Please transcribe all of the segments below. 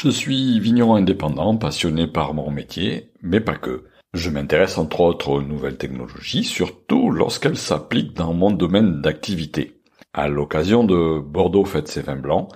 Je suis vigneron indépendant, passionné par mon métier, mais pas que. Je m'intéresse entre autres aux nouvelles technologies, surtout lorsqu'elles s'appliquent dans mon domaine d'activité. À l'occasion de Bordeaux Fête ses vins blancs,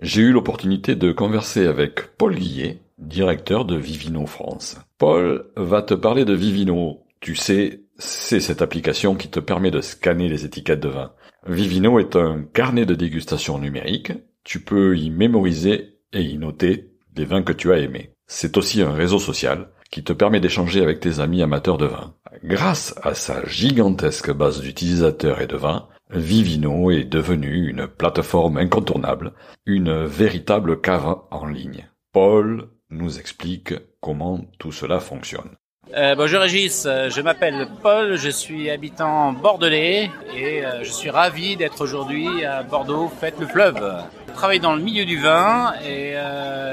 j'ai eu l'opportunité de converser avec Paul Guillet, directeur de Vivino France. Paul va te parler de Vivino. Tu sais, c'est cette application qui te permet de scanner les étiquettes de vin. Vivino est un carnet de dégustation numérique. Tu peux y mémoriser et y noter les vins que tu as aimés. C'est aussi un réseau social qui te permet d'échanger avec tes amis amateurs de vin. Grâce à sa gigantesque base d'utilisateurs et de vins, Vivino est devenu une plateforme incontournable, une véritable cave en ligne. Paul nous explique comment tout cela fonctionne. Euh, bonjour Régis, euh, je m'appelle Paul, je suis habitant bordelais et euh, je suis ravi d'être aujourd'hui à Bordeaux, fête le fleuve. Je travaille dans le milieu du vin et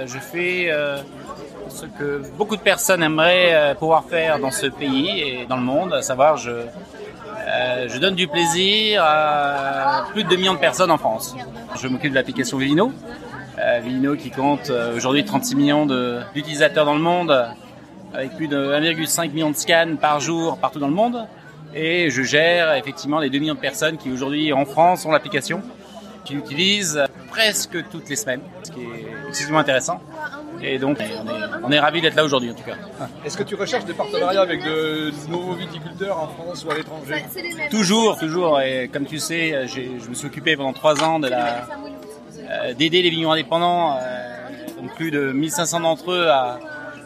je fais ce que beaucoup de personnes aimeraient pouvoir faire dans ce pays et dans le monde, à savoir je, je donne du plaisir à plus de 2 millions de personnes en France. Je m'occupe de l'application Vivino, Vivino qui compte aujourd'hui 36 millions d'utilisateurs dans le monde avec plus de 1,5 million de scans par jour partout dans le monde. Et je gère effectivement les 2 millions de personnes qui aujourd'hui en France ont l'application, qui l'utilisent presque toutes les semaines, ce qui est excessivement intéressant. Et donc, on est, ravis d'être là aujourd'hui en tout cas. Est-ce que tu recherches des partenariats avec de nouveaux viticulteurs en France ou à l'étranger Toujours, toujours. Et comme tu sais, je me suis occupé pendant trois ans de la, euh, d'aider les vignerons indépendants, euh, donc plus de 1500 d'entre eux à,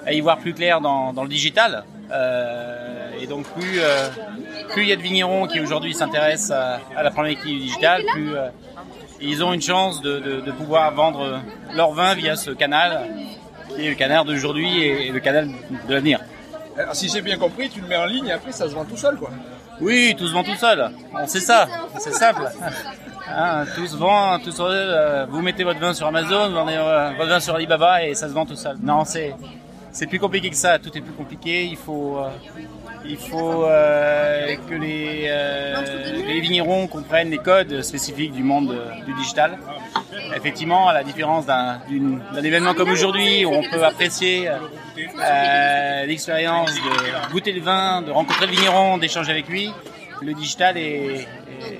à y voir plus clair dans, dans le digital. Euh, et donc plus euh, plus il y a de vignerons qui aujourd'hui s'intéressent à, à, la problématique du digital, plus euh, ils ont une chance de, de, de, pouvoir vendre leur vin via ce canal, qui est le canal d'aujourd'hui et, le canal de l'avenir. Alors, si j'ai bien compris, tu le mets en ligne et après ça se vend tout seul, quoi. Oui, tout se vend tout seul. c'est ça, c'est simple. Hein, tout se vend, tout se, vous mettez votre vin sur Amazon, vous vendez votre vin sur Alibaba et ça se vend tout seul. Non, c'est c'est plus compliqué que ça. Tout est plus compliqué. Il faut, euh, il faut euh, que les, euh, les, vignerons comprennent les codes spécifiques du monde du digital. Effectivement, à la différence d'un événement comme aujourd'hui où on peut apprécier l'expérience de goûter le vin, de rencontrer le vigneron, d'échanger avec lui, le digital est,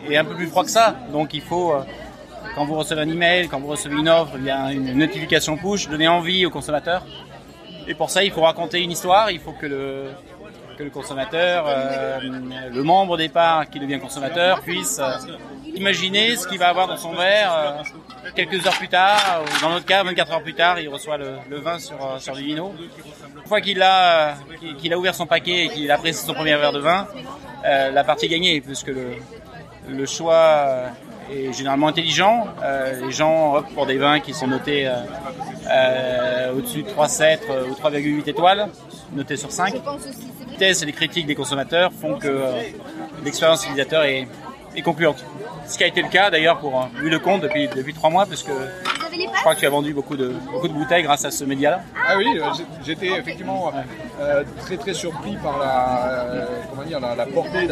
est, un peu plus froid que ça. Donc il faut quand vous recevez un email, quand vous recevez une offre, il y a une notification push, donner envie au consommateur et pour ça, il faut raconter une histoire, il faut que le, consommateur, euh, le membre au départ qui devient consommateur, puisse euh, imaginer ce qu'il va avoir dans son verre euh, quelques heures plus tard, ou dans notre cas, 24 heures plus tard, il reçoit le, vin sur, sur vino. Une fois qu'il a, ouvert son paquet et qu'il a apprécié son premier verre de vin, la partie est gagnée, puisque le, choix est généralement intelligent. les gens optent pour des vins qui sont notés au-dessus de 3,7 euh, ou 3,8 étoiles, notées sur 5. Les tests et les critiques des consommateurs font que euh, l'expérience utilisateur est, est, concluante. Ce qui a été le cas d'ailleurs pour Louis Lecomte depuis, depuis 3 mois, puisque je crois que tu as vendu beaucoup de, beaucoup de bouteilles grâce à ce média-là. Ah oui, j'étais effectivement très très surpris par la, comment dire, la, portée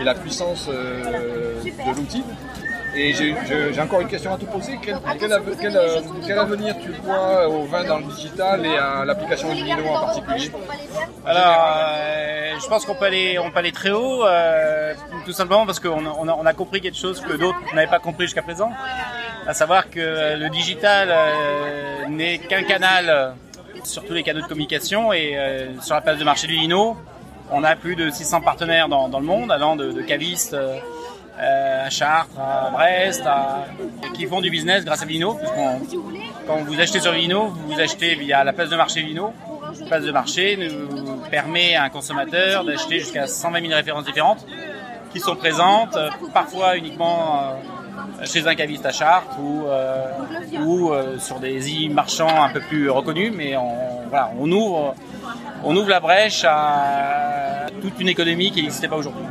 et la puissance de l'outil. Et j'ai encore une question à te poser. Quel, quel, avenir tu vois au vin dans le digital et à l'application Vino en particulier Alors, euh, je pense qu'on peut aller, on peut aller très haut, euh, tout simplement parce qu'on a, on a, compris quelque chose que d'autres n'avaient pas compris jusqu'à présent, à savoir que le digital euh, n'est qu'un canal sur tous les canaux de communication et sur la place de marché du vino, on a plus de 600 partenaires dans, dans le monde, allant de, de cavistes euh, à Chartres, à Brest, qui font du business grâce à Vino. Quand vous achetez sur Vino, vous achetez via la place de marché Vino. La place de marché nous permet à un consommateur d'acheter jusqu'à 120 000 références différentes qui sont présentes, parfois uniquement euh, chez un caviste à Chartres ou, euh, ou sur des e-marchands un peu plus reconnus, mais on, voilà, on, ouvre, on ouvre la brèche à toute une économie qui n'existait pas aujourd'hui.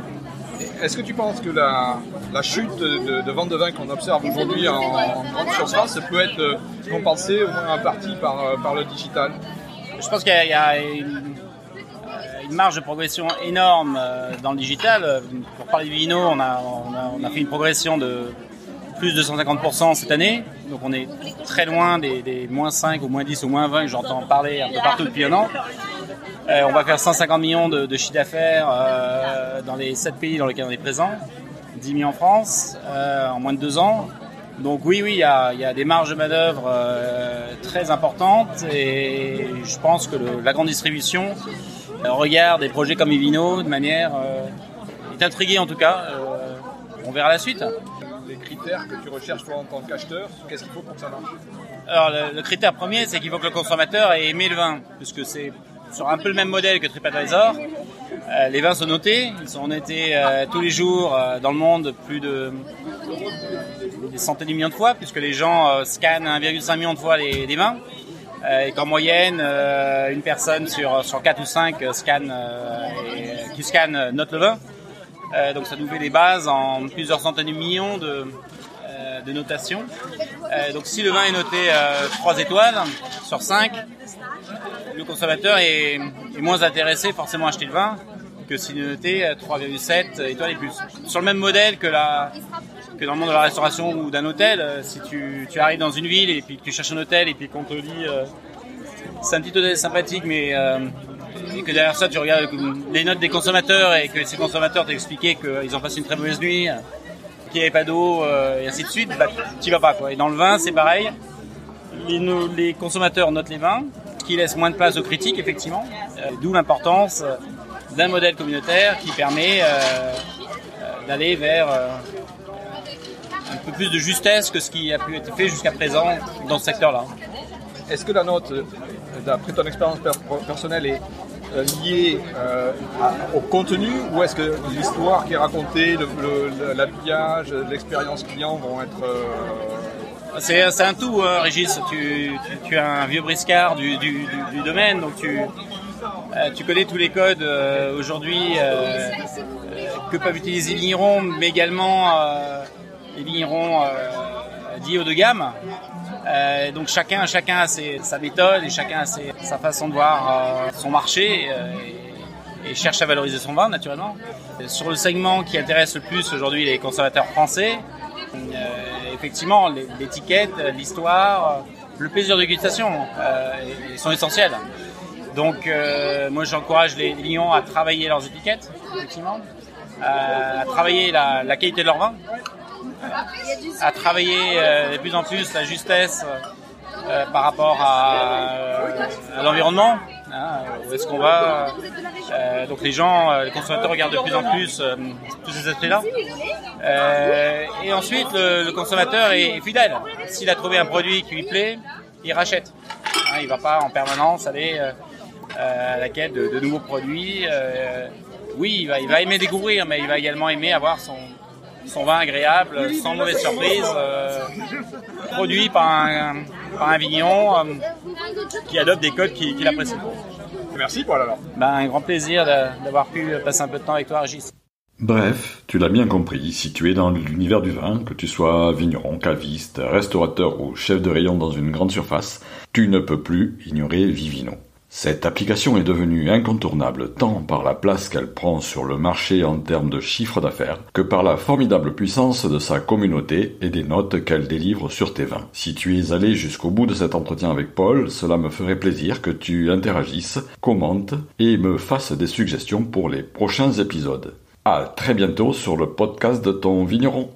Est-ce que tu penses que la, chute de, vente de vin qu'on observe aujourd'hui en, grande surface peut être euh, compensée au moins en partie par, euh, par le digital? Je pense qu'il y a, une, marge de progression énorme euh, dans le digital. Pour parler du vino, on a, on a, fait une progression de plus de 150% cette année. Donc on est très loin des, des moins 5 ou moins 10 ou moins 20 que j'entends parler un peu partout depuis un an. Euh, on va faire 150 millions de, de chiffre d'affaires euh, dans les 7 pays dans lesquels on est présent. 10 millions en France euh, en moins de 2 ans. Donc oui, oui, il y a, il y a des marges de manœuvre très importantes et je pense que le- la grande distribution regarde des projets comme Evino de manière est intriguée en tout cas. On verra la suite. Les critères que tu recherches toi en tant qu'acheteur, qu'est-ce qu'il faut pour que ça marche? Alors le, le critère premier, c'est qu'il faut que le consommateur ait aimé le vin, puisque c'est sur un peu le même modèle que TripAdvisor. Euh, les vins sont notés, ils sont notés euh, tous les jours euh, dans le monde plus de des centaines de millions de fois, puisque les gens euh, scannent 1,5 million de fois les, vins. Et qu'en moyenne, une personne sur, sur 4 ou 5 euh, scanne, qui scanne note le vin. Donc ça nous fait des bases en plusieurs centaines de millions de, de notations. Donc si le vin est noté euh, 3 étoiles sur 5, le consommateur est, moins intéressé forcément à acheter le vin que s'il euh, 3,7 étoiles et plus. Sur le même modèle que, la, que dans le monde de la restauration ou d'un hôtel, euh, si tu, arrives dans une ville et puis que tu cherches un hôtel et puis qu'on te dit euh, c'est un petit hôtel sympathique mais euh, que derrière ça tu regardes les notes des consommateurs et que ces consommateurs t'expliquaient qu'ils ont passé une très mauvaise nuit, qu'il n'y avait pas d'eau et ainsi de suite, bah, tu vas pas quoi. Et dans le vin c'est pareil, les, consommateurs notent les vins, qui laisse moins de place aux critiques effectivement, Euh, d'où l'importance euh, d'un modèle communautaire qui permet euh, d'aller vers un peu plus de justesse que ce qui a pu être fait jusqu'à présent dans ce secteur-là. Est-ce que la note, d'après ton expérience per- personnelle, est liée au contenu ou est-ce que l'histoire qui est racontée, l'habillage, l'expérience client vont être... C'est c'est un tout, hein, Régis. Tu, tu, tu es un vieux briscard du, du, du, du domaine, donc tu, euh, tu connais tous les codes euh, aujourd'hui euh, euh, que peuvent utiliser les vignerons, mais également euh, les vignerons euh, dits haut de gamme. Euh, donc chacun, chacun a ses- sa méthode et chacun a ses- sa façon de voir euh, son marché euh, et, et cherche à valoriser son vin naturellement. Sur le segment qui intéresse le plus aujourd'hui les consommateurs français, euh, effectivement, l'étiquette, l'histoire, le plaisir de dégustation euh, sont essentiels. Donc, euh, moi, j'encourage les clients à travailler leurs étiquettes, effectivement, à, à travailler la, qualité de leur vin, à travailler euh, de plus en plus la justesse euh, par rapport euh, à l'environnement. Où est-ce qu'on va euh, Donc, les gens, euh, les consommateurs regardent de plus en plus euh, tous ces aspects-là. Et ensuite, le, consommateur est fidèle. S'il a trouvé un produit qui lui plaît, il rachète. Hein, il va pas en permanence aller à la quête de, de nouveaux produits. Oui, il va, il va aimer découvrir, mais il va également aimer avoir son, son vin agréable, sans mauvaise surprise, euh, produit par un, par un vigneron euh, qui adopte des codes qu'il qu'il apprécie. Merci Paul alors. Ben, un grand plaisir d'avoir pu passer un peu de temps avec toi, Régis. Bref, tu l'as bien compris, si tu es dans l'univers du vin, que tu sois vigneron, caviste, restaurateur ou chef de rayon dans une grande surface, tu ne peux plus ignorer Vivino. Cette application est devenue incontournable tant par la place qu'elle prend sur le marché en termes de chiffre d'affaires que par la formidable puissance de sa communauté et des notes qu'elle délivre sur tes vins. Si tu es allé jusqu'au bout de cet entretien avec Paul, cela me ferait plaisir que tu interagisses, commentes et me fasses des suggestions pour les prochains épisodes. À très bientôt sur le podcast de ton vigneron.